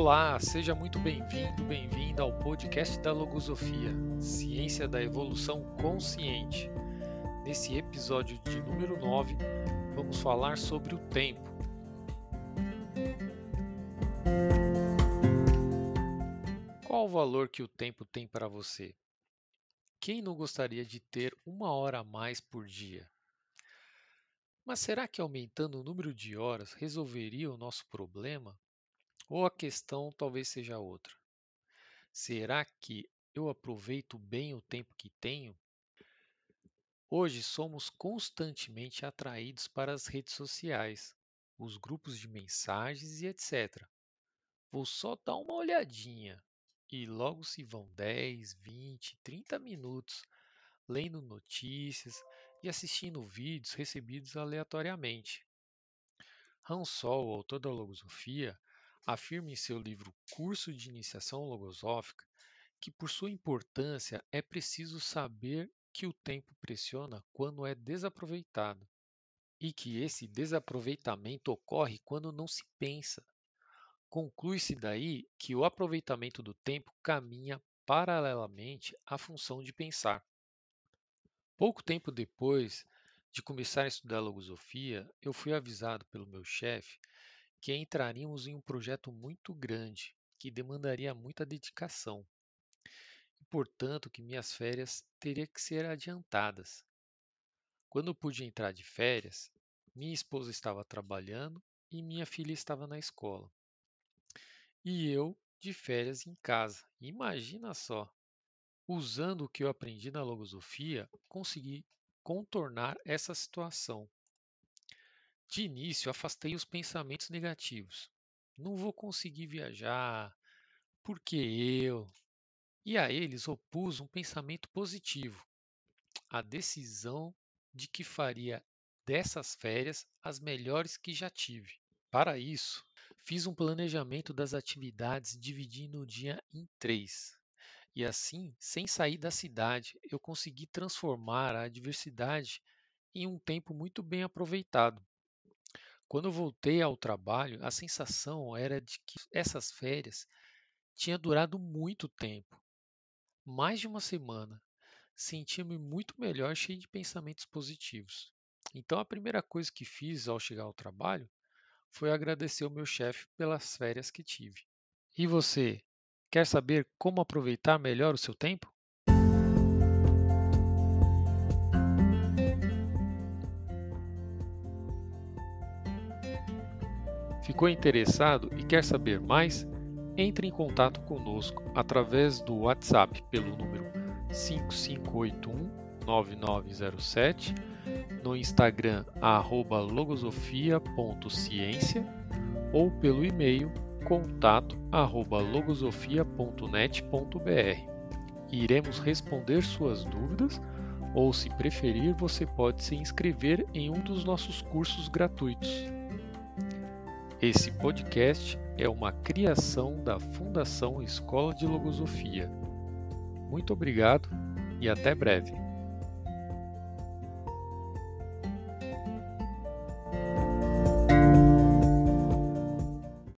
Olá, seja muito bem-vindo, bem-vinda ao podcast da Logosofia, Ciência da Evolução Consciente. Nesse episódio de número 9, vamos falar sobre o tempo. Qual o valor que o tempo tem para você? Quem não gostaria de ter uma hora a mais por dia? Mas será que aumentando o número de horas resolveria o nosso problema? Ou a questão talvez seja outra. Será que eu aproveito bem o tempo que tenho? Hoje somos constantemente atraídos para as redes sociais, os grupos de mensagens e etc. Vou só dar uma olhadinha e logo se vão 10, 20, 30 minutos lendo notícias e assistindo vídeos recebidos aleatoriamente. Hans Sol, autor da Logosofia, afirma em seu livro Curso de Iniciação Logosófica que, por sua importância, é preciso saber que o tempo pressiona quando é desaproveitado e que esse desaproveitamento ocorre quando não se pensa. Conclui-se daí que o aproveitamento do tempo caminha paralelamente à função de pensar. Pouco tempo depois de começar a estudar logosofia, eu fui avisado pelo meu chefe que entraríamos em um projeto muito grande, que demandaria muita dedicação, e portanto que minhas férias teriam que ser adiantadas. Quando pude entrar de férias, minha esposa estava trabalhando e minha filha estava na escola. E eu de férias em casa. Imagina só! Usando o que eu aprendi na logosofia, consegui contornar essa situação de início, afastei os pensamentos negativos. Não vou conseguir viajar, porque eu. E a eles opus um pensamento positivo, a decisão de que faria dessas férias as melhores que já tive. Para isso, fiz um planejamento das atividades dividindo o dia em três. E assim, sem sair da cidade, eu consegui transformar a adversidade em um tempo muito bem aproveitado. Quando voltei ao trabalho, a sensação era de que essas férias tinham durado muito tempo mais de uma semana. Sentia-me muito melhor, cheio de pensamentos positivos. Então, a primeira coisa que fiz ao chegar ao trabalho foi agradecer ao meu chefe pelas férias que tive. E você, quer saber como aproveitar melhor o seu tempo? Ficou interessado e quer saber mais? Entre em contato conosco através do WhatsApp pelo número 5581 9907, no Instagram logosofia.ciência ou pelo e-mail contato arroba logosofia.net.br. Iremos responder suas dúvidas ou, se preferir, você pode se inscrever em um dos nossos cursos gratuitos. Esse podcast é uma criação da Fundação Escola de Logosofia. Muito obrigado e até breve.